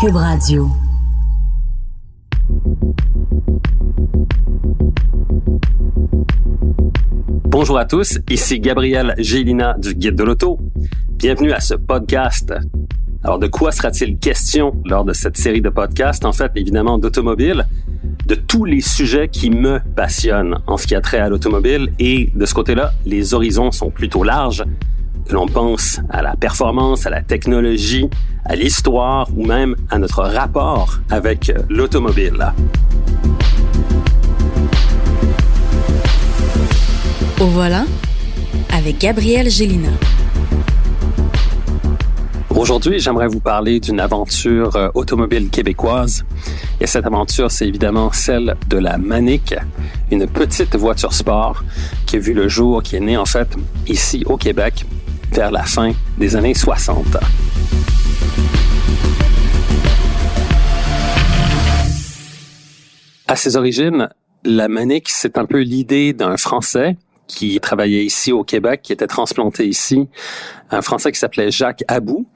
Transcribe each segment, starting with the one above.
Cube Radio. Bonjour à tous, ici Gabriel Gélina du Guide de l'Auto. Bienvenue à ce podcast. Alors, de quoi sera-t-il question lors de cette série de podcasts? En fait, évidemment, d'automobile, de tous les sujets qui me passionnent en ce qui a trait à l'automobile et de ce côté-là, les horizons sont plutôt larges. Que l'on pense à la performance, à la technologie, à l'histoire ou même à notre rapport avec l'automobile. Au voilà, avec Gabriel Gélina. Aujourd'hui, j'aimerais vous parler d'une aventure euh, automobile québécoise. Et cette aventure, c'est évidemment celle de la Manic, une petite voiture sport qui a vu le jour, qui est née en fait ici au Québec vers la fin des années 60. À ses origines, la Manic, c'est un peu l'idée d'un Français qui travaillait ici au Québec, qui était transplanté ici, un Français qui s'appelait Jacques Abou,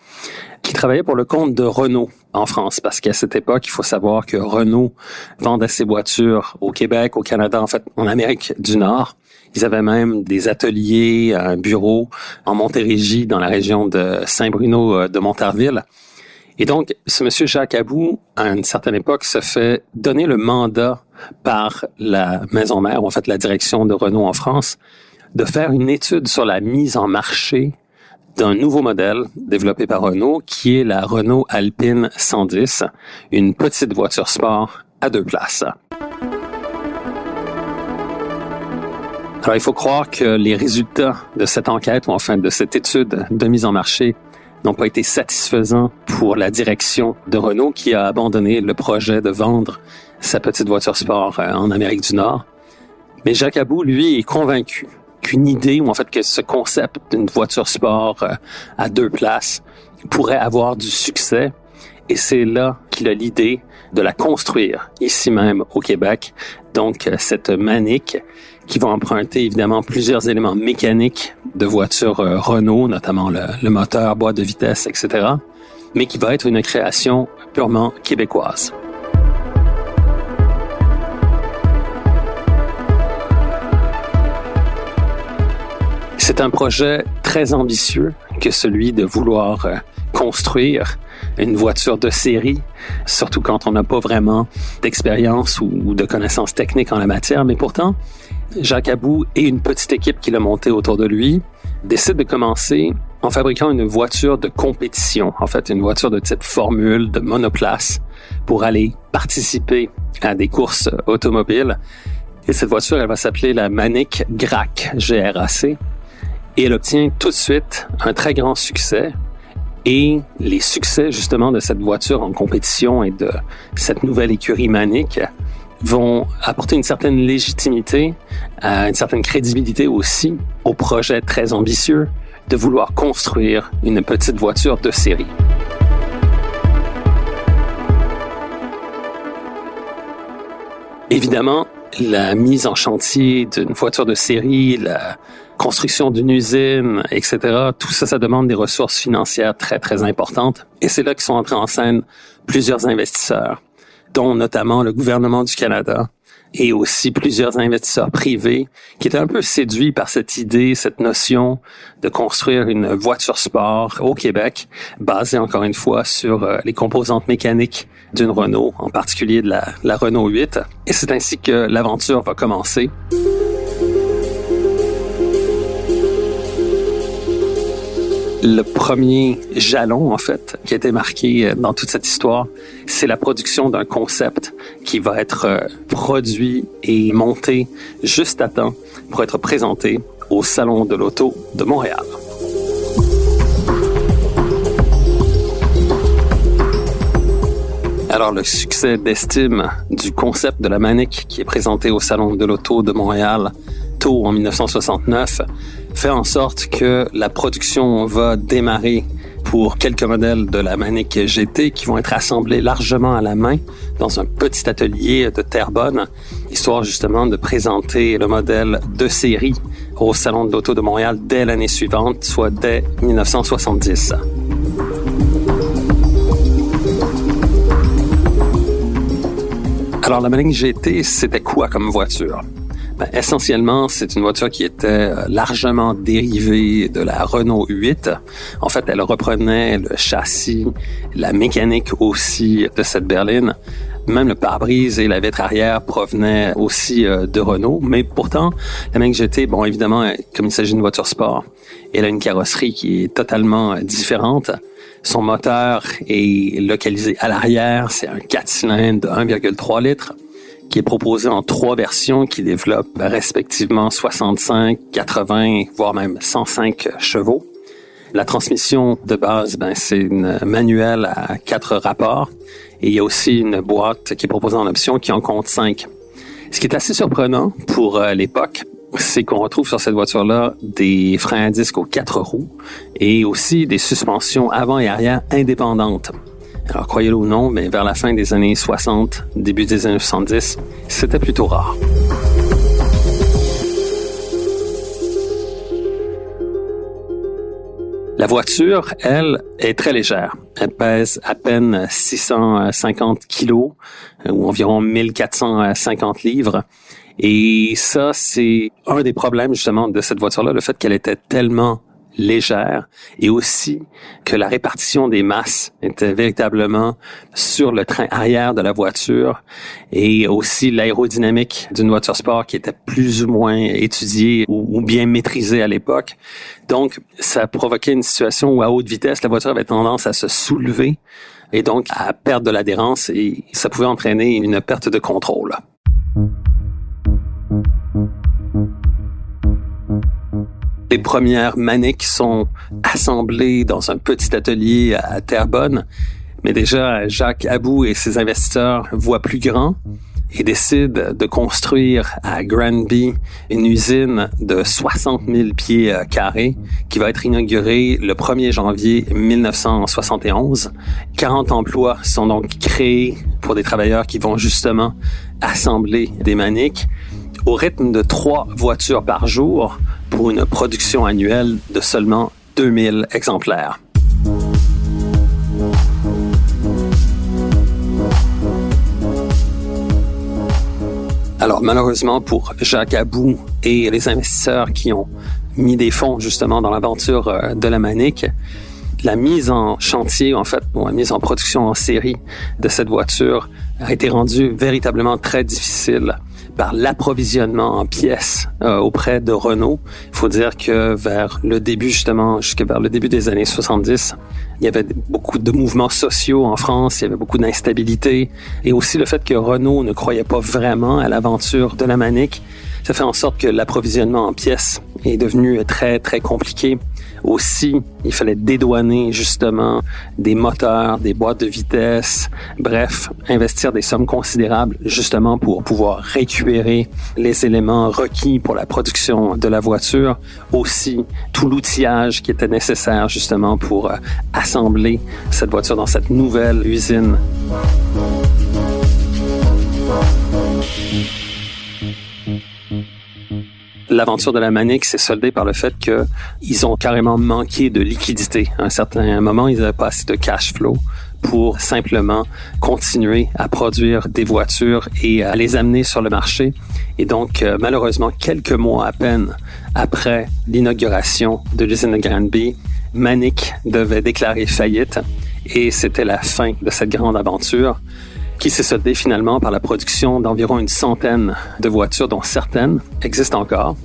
qui travaillait pour le compte de Renault en France, parce qu'à cette époque, il faut savoir que Renault vendait ses voitures au Québec, au Canada, en fait, en Amérique du Nord. Ils avaient même des ateliers, un bureau en Montérégie, dans la région de Saint-Bruno euh, de Montarville. Et donc, ce monsieur Jacques Abou, à une certaine époque, se fait donner le mandat par la maison mère, en fait la direction de Renault en France, de faire une étude sur la mise en marché d'un nouveau modèle développé par Renault, qui est la Renault Alpine 110, une petite voiture sport à deux places. Alors, il faut croire que les résultats de cette enquête, ou enfin de cette étude de mise en marché, n'ont pas été satisfaisants pour la direction de Renault qui a abandonné le projet de vendre sa petite voiture sport euh, en Amérique du Nord. Mais Jacques Abou, lui, est convaincu qu'une idée, ou en fait que ce concept d'une voiture sport euh, à deux places pourrait avoir du succès. Et c'est là qu'il a l'idée de la construire ici même au Québec. Donc euh, cette manique qui va emprunter évidemment plusieurs éléments mécaniques de voitures Renault, notamment le, le moteur, boîte de vitesse, etc., mais qui va être une création purement québécoise. C'est un projet très ambitieux que celui de vouloir euh, construire une voiture de série, surtout quand on n'a pas vraiment d'expérience ou de connaissances techniques en la matière. Mais pourtant, Jacques Abou et une petite équipe qu'il a montée autour de lui décident de commencer en fabriquant une voiture de compétition, en fait une voiture de type formule, de monoplace, pour aller participer à des courses automobiles. Et cette voiture, elle va s'appeler la Manic GRAC, G-R-A-C. Et elle obtient tout de suite un très grand succès. Et les succès justement de cette voiture en compétition et de cette nouvelle écurie manique vont apporter une certaine légitimité, euh, une certaine crédibilité aussi au projet très ambitieux de vouloir construire une petite voiture de série. Évidemment, la mise en chantier d'une voiture de série, la construction d'une usine, etc. Tout ça, ça demande des ressources financières très, très importantes. Et c'est là que sont entrés en scène plusieurs investisseurs, dont notamment le gouvernement du Canada et aussi plusieurs investisseurs privés qui étaient un peu séduits par cette idée, cette notion de construire une voiture sport au Québec, basée encore une fois sur euh, les composantes mécaniques d'une Renault, en particulier de la, la Renault 8. Et c'est ainsi que l'aventure va commencer. Le premier jalon, en fait, qui a été marqué euh, dans toute cette histoire, c'est la production d'un concept qui va être euh, produit et monté juste à temps pour être présenté au Salon de l'Auto de Montréal. Alors, le succès d'estime du concept de la Manic qui est présenté au Salon de l'Auto de Montréal tôt en 1969 fait en sorte que la production va démarrer pour quelques modèles de la Manic GT qui vont être assemblés largement à la main dans un petit atelier de Terrebonne, histoire justement de présenter le modèle de série au Salon de l'Auto de Montréal dès l'année suivante, soit dès 1970. Alors, la Manic GT, c'était quoi comme voiture? Ben, essentiellement, c'est une voiture qui était euh, largement dérivée de la Renault 8. En fait, elle reprenait le châssis, la mécanique aussi de cette berline. Même le pare-brise et la vitre arrière provenaient aussi euh, de Renault, mais pourtant, la Manic GT, bon, évidemment, comme il s'agit d'une voiture sport, elle a une carrosserie qui est totalement différente. Son moteur est localisé à l'arrière, c'est un 4 cylindres de 1,3 litres qui est proposé en trois versions qui développent respectivement 65, 80, voire même 105 chevaux. La transmission de base, ben, c'est une manuelle à quatre rapports et il y a aussi une boîte qui est proposée en option qui en compte cinq. Ce qui est assez surprenant pour euh, l'époque, c'est qu'on retrouve sur cette voiture-là des freins à disque aux quatre roues et aussi des suspensions avant et arrière indépendantes. Alors, croyez-le ou non, mais vers la fin des années 60, début des années 70, c'était plutôt rare. La voiture, elle, est très légère. Elle pèse à peine 650 kilos, euh, ou environ 1450 livres. Et ça, c'est un des problèmes justement de cette voiture-là, le fait qu'elle était tellement légère et aussi que la répartition des masses était véritablement sur le train arrière de la voiture et aussi l'aérodynamique d'une voiture sport qui était plus ou moins étudiée ou, bien maîtrisée à l'époque. Donc, ça provoquait une situation où à haute vitesse, la voiture avait tendance à se soulever et donc à perdre de l'adhérence et ça pouvait entraîner une perte de contrôle. Les premières maniques sont assemblées dans un petit atelier à Terrebonne. Mais déjà, Jacques Abou et ses investisseurs voient plus grand et décident de construire à Granby une usine de 60 000 pieds euh, carrés qui va être inaugurée le 1er janvier 1971. 40 emplois sont donc créés pour des travailleurs qui vont justement assembler des maniques au rythme de trois voitures par jour pour une production annuelle de seulement 2000 exemplaires. Alors malheureusement pour Jacques Abou et les investisseurs qui ont mis des fonds justement dans l'aventure euh, de la Manique, la mise en chantier, en fait, la mise en production en série de cette voiture a été rendue véritablement très difficile par l'approvisionnement en pièces euh, auprès de Renault. Il faut dire que vers le début, justement, jusqu'à vers le début des années 70, il y avait beaucoup de mouvements sociaux en France, il y avait beaucoup d'instabilité, et aussi le fait que Renault ne croyait pas vraiment à l'aventure de la Manique, ça fait en sorte que l'approvisionnement en pièces est devenu très, très compliqué. Aussi, il fallait dédouaner justement des moteurs, des boîtes de vitesse, bref, investir des sommes considérables justement pour pouvoir récupérer les éléments requis pour la production de la voiture. Aussi, tout l'outillage qui était nécessaire justement pour euh, assembler cette voiture dans cette nouvelle usine. L'aventure de la Manique s'est soldée par le fait qu'ils ont carrément manqué de liquidité. À un certain moment, ils n'avaient pas assez de cash flow pour simplement continuer à produire des voitures et à les amener sur le marché. Et donc, euh, malheureusement, quelques mois à peine après l'inauguration de l'usine de Granby, Manic devait déclarer faillite et c'était la fin de cette grande aventure qui s'est soldée finalement par la production d'environ une centaine de voitures, dont certaines existent encore.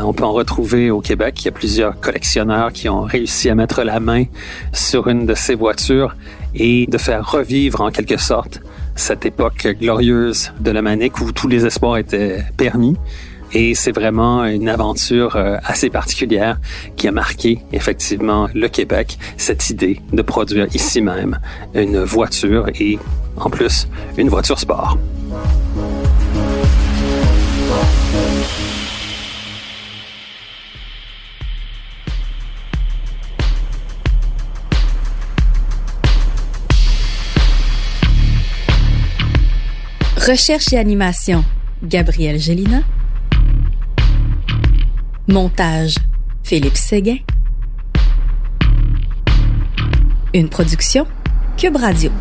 On peut en retrouver au Québec. Il y a plusieurs collectionneurs qui ont réussi à mettre la main sur une de ces voitures et de faire revivre en quelque sorte cette époque glorieuse de la Manique où tous les espoirs étaient permis. Et c'est vraiment une aventure euh, assez particulière qui a marqué effectivement le Québec, cette idée de produire ici même une voiture et en plus une voiture sport. Recherche et animation, Gabriel Gélina. Montage, Philippe Séguin. Une production, Cube Radio.